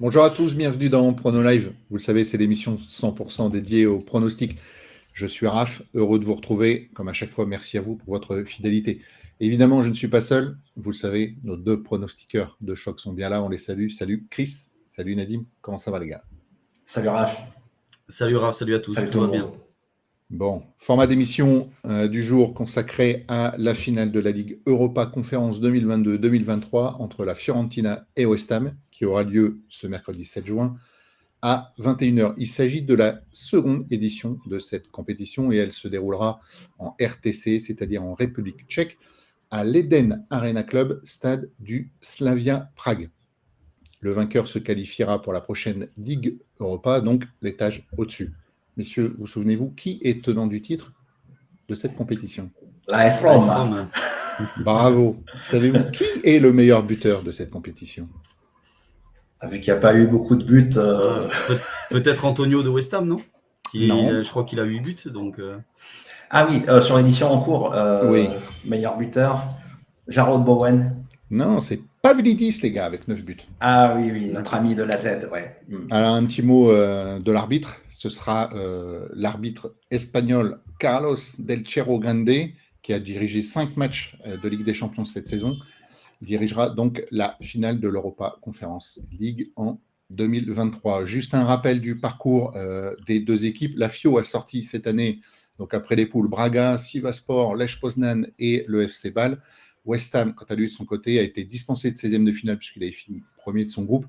Bonjour à tous, bienvenue dans Prono Live. Vous le savez, c'est l'émission 100% dédiée au pronostic. Je suis Raph, heureux de vous retrouver. Comme à chaque fois, merci à vous pour votre fidélité. Évidemment, je ne suis pas seul. Vous le savez, nos deux pronostiqueurs de choc sont bien là. On les salue. Salut Chris, salut Nadim. Comment ça va les gars? Salut Raph. Salut Raph, salut à tous. Salut tout va bien. Bon, format d'émission euh, du jour consacré à la finale de la Ligue Europa Conférence 2022-2023 entre la Fiorentina et West Ham, qui aura lieu ce mercredi 7 juin à 21h. Il s'agit de la seconde édition de cette compétition et elle se déroulera en RTC, c'est-à-dire en République tchèque, à l'Eden Arena Club, stade du Slavia Prague. Le vainqueur se qualifiera pour la prochaine Ligue Europa, donc l'étage au-dessus. Messieurs, vous souvenez-vous qui est tenant du titre de cette compétition? La Roma. Bravo. Savez-vous qui est le meilleur buteur de cette compétition? Vu qu'il n'y a pas eu beaucoup de buts. euh, Pe- Peut-être Antonio de West Ham, non? Qui- Non. euh, Je crois qu'il a 8 buts. Donc, euh, Ah oui, euh, sur l'édition en cours, euh, Oui. meilleur buteur, Jarrod Bowen. Non, c'est Pavlidis, les gars, avec 9 buts. Ah oui, oui, notre ami de la Z, ouais. Hmm. Alors, un petit mot euh, de l'arbitre. Ce sera euh, l'arbitre espagnol Carlos Del Cerro Grande, qui a dirigé 5 matchs euh, de Ligue des Champions cette saison. Il dirigera donc la finale de l'Europa Conference League en 2023. Juste un rappel du parcours euh, des deux équipes. La FIO a sorti cette année, donc après les poules, Braga, Sivaspor, Lech Poznan et le FC Bâle. West Ham, quant à lui, de son côté, a été dispensé de 16e de finale puisqu'il avait fini premier de son groupe.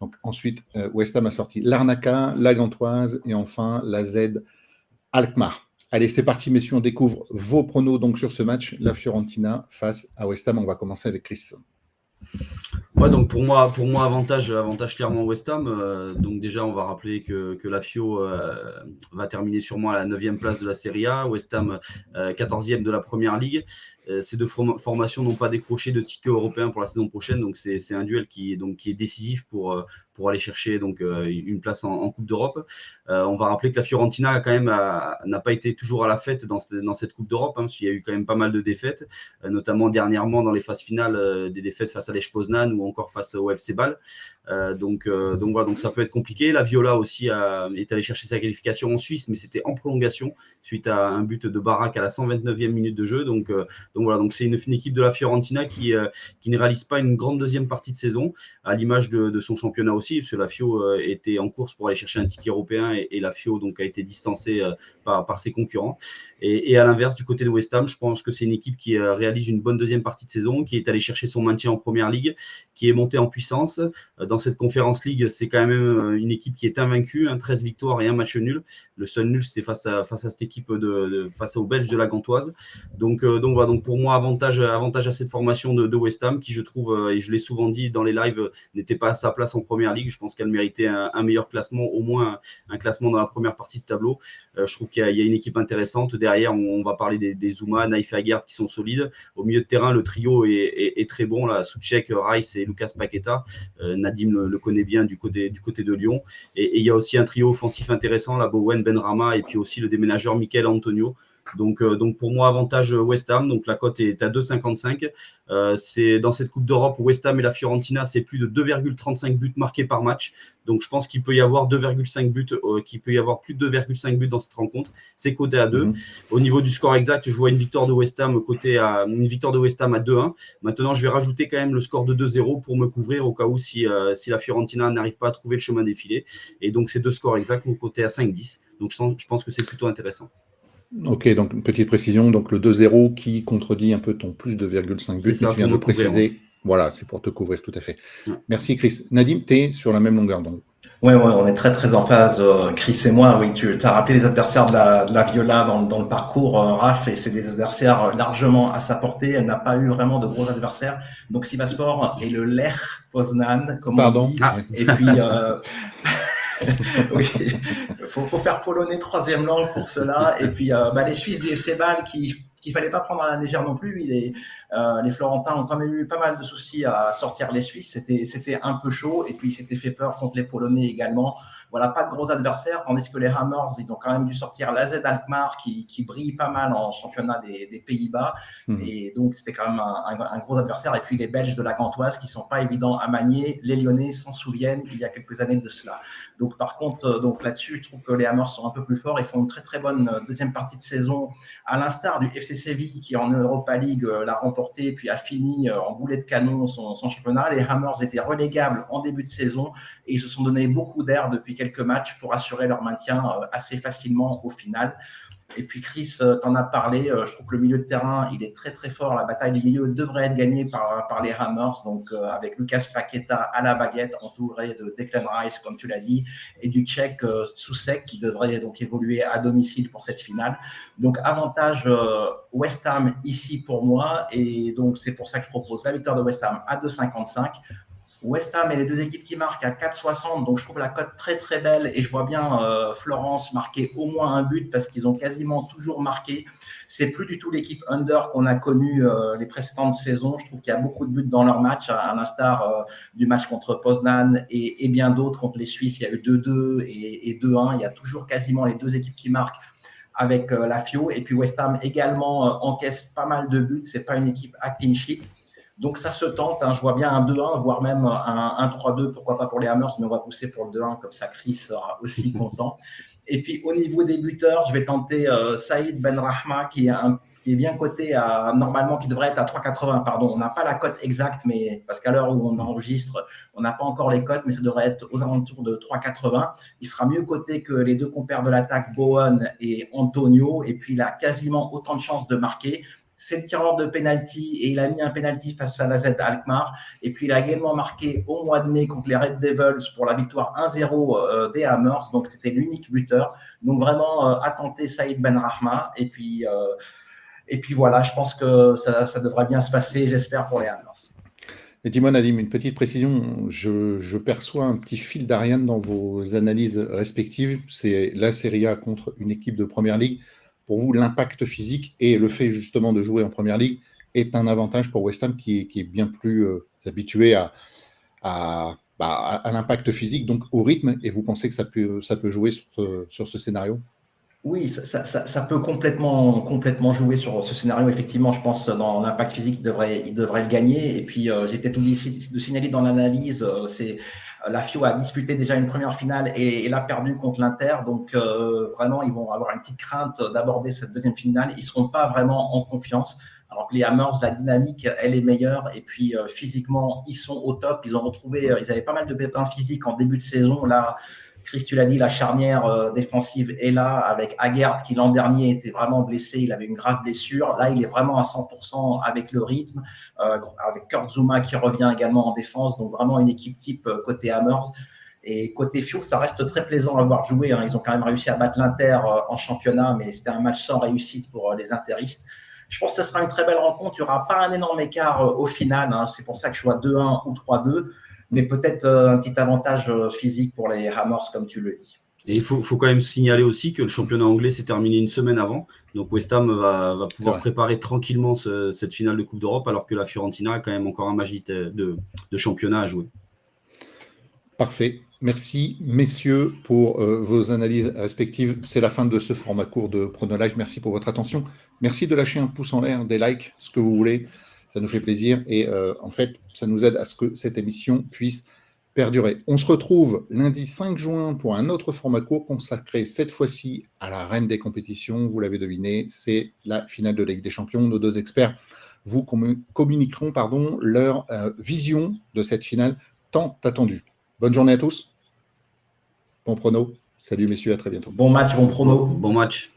Donc ensuite, euh, West Ham a sorti l'Arnaca, la Gantoise et enfin la Z Alkmaar. Allez, c'est parti, messieurs, on découvre vos pronos donc sur ce match, la Fiorentina face à West Ham. On va commencer avec Chris. donc pour moi, pour moi avantage, avantage clairement West Ham. Euh, donc déjà, on va rappeler que, que la FIO euh, va terminer sûrement à la 9e place de la Serie A. West Ham, euh, 14e de la Première Ligue. Euh, ces deux form- formations n'ont pas décroché de ticket européen pour la saison prochaine. Donc c'est un duel qui donc, qui est décisif pour, euh, pour aller chercher donc, euh, une place en, Coupe d'Europe. On va rappeler que la Fiorentina quand même n'a pas été toujours à la fête dans, dans cette Coupe d'Europe, hein, parce qu'il y a eu quand même pas mal de défaites, notamment dernièrement dans les phases finales, des défaites face à Lech Poznan ou encore face au FC Bâle. Donc, donc voilà, donc ça peut être compliqué. La Viola aussi a- est allée chercher sa qualification en Suisse, mais c'était en prolongation suite à un but de Barak à la 129e minute de jeu. Donc, donc voilà, donc c'est une, équipe de la Fiorentina qui, euh, qui ne réalise pas une grande deuxième partie de saison, à l'image de, son championnat aussi, parce que la Fio euh, était en course pour aller chercher un ticket européen et, la Fio donc a été distancée euh, par, ses concurrents. Et, à l'inverse, du côté de West Ham, je pense que c'est une équipe qui réalise une bonne deuxième partie de saison, qui est allée chercher son maintien en première ligue, qui est montée en puissance. Dans cette conférence ligue, c'est quand même une équipe qui est invaincue, hein, 13 victoires et un match nul. Le seul nul, c'était face à, face à cette équipe de, face aux Belges de la Gantoise. Donc, donc donc pour moi, avantage, avantage à cette formation de, West Ham, qui je trouve, euh, et je l'ai souvent dit dans les lives, euh, n'était pas à sa place en première ligue. Je pense qu'elle méritait un, meilleur classement, au moins un, classement dans la première partie de tableau. Euh, je trouve qu'il y, a- une équipe intéressante. Derrière, on, va parler des, Zuma, Naif et Aguerd qui sont solides. Au milieu de terrain, le trio est, très bon. Là, Soucek, Rice et Lucas Paqueta. Nadim le, connaît bien du côté, du côté de Lyon. Et, et il y a aussi un trio offensif intéressant, là, Bowen, Benrama et puis aussi le déménageur Michael Antonio. Donc, euh, donc pour moi, avantage West Ham. Donc la cote est à 2,55. Euh, c'est dans cette Coupe d'Europe, West Ham et la Fiorentina, c'est plus de 2,35 buts marqués par match. Donc je pense qu'il peut y avoir 2,5 buts, euh, qu'il peut y avoir plus de 2,5 buts dans cette rencontre. C'est coté à 2. Mhm. Au niveau du score exact, je vois une victoire de West Ham côté à une victoire de West Ham à 2-1. Maintenant, je vais rajouter quand même le score de 2-0 pour me couvrir au cas où si, euh, si la Fiorentina n'arrive pas à trouver le chemin défilé. Et donc ces deux scores exacts vont côté à 5-10. Donc je pense que c'est plutôt intéressant. Ok, donc une petite précision. Donc le 2-0 qui contredit un peu ton plus de 2,5 buts. Ça, mais tu viens de couvrir, préciser. Voilà, c'est pour te couvrir tout à fait. Ouais. Merci Chris. Nadim, tu es sur la même longueur d'onde. Ouais, ouais, on est très très en phase, euh, Chris et moi. Oui, tu as rappelé les adversaires de la, de la Viola dans, dans le parcours, euh, Raph, et c'est des adversaires euh, largement à sa portée. Elle n'a pas eu vraiment de gros adversaires. Donc Sivaspor et le Lech Poznan, comme on Pardon dit? Ah. Ouais. Et puis, euh... oui, faut, faut faire polonais troisième langue pour cela. Et puis, euh, bah, les Suisses du FC Bâle qui fallait pas prendre à la légère non plus. Euh, les Florentins ont quand même eu pas mal de soucis à sortir les Suisses. C'était c'était un peu chaud. Et puis, il s'était fait peur contre les Polonais également. Voilà, pas de gros adversaires, tandis que les Hammers, ils ont quand même dû sortir la Z Alkmaar qui, qui brille pas mal en championnat des, des Pays-Bas. Mmh. Et donc, c'était quand même un, un, gros adversaire. Et puis les Belges de la Gantoise qui sont pas évidents à manier. Les Lyonnais s'en souviennent il y a quelques années de cela. Donc, par contre, euh, donc là-dessus, je trouve que les Hammers sont un peu plus forts. Ils font une très très bonne euh, deuxième partie de saison, à l'instar du FC Séville qui en Europa League euh, l'a remporté puis a fini en boulet de canon son, son, championnat. Les Hammers étaient relégables en début de saison et ils se sont donné beaucoup d'air depuis quelques matchs pour assurer leur maintien assez facilement au final. Et puis Chris, euh, t'en as parlé, euh, je trouve que le milieu de terrain, il est très très fort. La bataille du milieu devrait être gagnée par, par les Hammers, donc euh, avec Lucas Paqueta à la baguette, entouré de Declan Rice, comme tu l'as dit, et du Tchèque Sousek qui devrait donc évoluer à domicile pour cette finale. Donc avantage West Ham ici pour moi, et donc c'est pour ça que je propose la victoire de West Ham à 2,55. West Ham et les deux équipes qui marquent à 4,60. Donc, je trouve la cote très, très belle. Et je vois bien euh, Florence marquer au moins un but parce qu'ils ont quasiment toujours marqué. C'est plus du tout l'équipe under qu'on a connue euh, les précédentes saisons. Je trouve qu'il y a beaucoup de buts dans leur match, à, l'instar euh, du match contre Poznan et, bien d'autres. Contre les Suisses, il y a eu 2-2 et, et 2-1. Il y a toujours quasiment les deux équipes qui marquent avec la FIO. Et puis West Ham également encaisse pas mal de buts. C'est pas une équipe à clean sheet. Donc ça se tente, hein. je vois bien un 2-1, voire même un 1-3-2, pourquoi pas pour les Hammers, mais on va pousser pour le 2-1, comme ça Chris sera aussi content. Et puis au niveau des buteurs, je vais tenter euh, Saïd Benrahma, qui est, un, qui est bien coté à, normalement, qui devrait être à 3,80, pardon. On n'a pas la cote exacte, mais parce qu'à l'heure où on enregistre, on n'a pas encore les cotes, mais ça devrait être aux alentours de 3,80. Il sera mieux coté que les deux compères de l'attaque, Bowen et Antonio, et puis il a quasiment autant de chances de marquer c'est le tireur de penalty et il a mis un penalty face à la Z Alkmaar. Et puis il a également marqué au mois de mai contre les Red Devils pour la victoire 1-0 euh, des Hammers. Donc c'était l'unique buteur. Donc vraiment euh, à tenter Saïd Benrahma. Et puis, euh, et puis voilà, je pense que ça, ça devrait bien se passer, j'espère, pour les Hammers. Et dis-moi, Nadim, une petite précision. Je, je perçois un petit fil d'Ariane dans vos analyses respectives. C'est la Serie A contre une équipe de première ligue pour vous, l'impact physique et le fait justement de jouer en première ligue est un avantage pour West Ham qui, est bien plus euh, habitué à, bah, à, à, l'impact physique, donc au rythme, et vous pensez que ça peut, ça peut jouer sur ce, sur ce scénario? Oui, ça, ça, ça, peut complètement, complètement jouer sur ce scénario. Effectivement, je pense dans l'impact physique, il devrait, il devrait le gagner. Et puis, euh, j'ai peut-être oublié de signaler dans l'analyse, euh, c'est la FIO a disputé déjà une première finale et, l'a perdu contre l'Inter. Donc, euh, vraiment, ils vont avoir une petite crainte d'aborder cette deuxième finale. Ils ne seront pas vraiment en confiance. Alors que les Hammers, la dynamique, elle est meilleure. Et puis, euh, physiquement, ils sont au top. Ils ont retrouvé, euh, ils avaient pas mal de pépins physiques en début de saison. Là, Chris, tu l'as dit, la charnière euh, défensive est là avec Aguerd qui l'an dernier était vraiment blessé, il avait une grave blessure. Là, il est vraiment à 100% avec le rythme, euh, avec Kurt Zuma qui revient également en défense. Donc vraiment une équipe type euh, côté Hammers. Et côté Fio, ça reste très plaisant à voir jouer. Hein. Ils ont quand même réussi à battre l'Inter en championnat, mais c'était un match sans réussite pour les interistes. Je pense que ce sera une très belle rencontre. Il n'y aura pas un énorme écart au final. Hein. C'est pour ça que je vois 2-1 ou 3-2 mais peut-être euh, un petit avantage euh, physique pour les Hammers, comme tu le dis. Et il faut, faut, quand même signaler aussi que le championnat anglais s'est terminé une semaine avant. Donc West Ham va, va pouvoir préparer tranquillement ce, cette finale de Coupe d'Europe, alors que la Fiorentina a quand même encore un magique de, de championnat à jouer. Parfait. Merci, messieurs, pour euh, vos analyses respectives. C'est la fin de ce format court de Live. Merci pour votre attention. Merci de lâcher un pouce en l'air, des likes, ce que vous voulez. Ça nous fait plaisir et euh, en fait, ça nous aide à ce que cette émission puisse perdurer. On se retrouve lundi 5 juin pour un autre format court consacré cette fois-ci à la reine des compétitions. Vous l'avez deviné, c'est la finale de Ligue des Champions. Nos deux experts vous communiqueront pardon, leur euh, vision de cette finale tant attendue. Bonne journée à tous. Bon prono. Salut messieurs, à très bientôt. Bon match, bon prono. Bon match.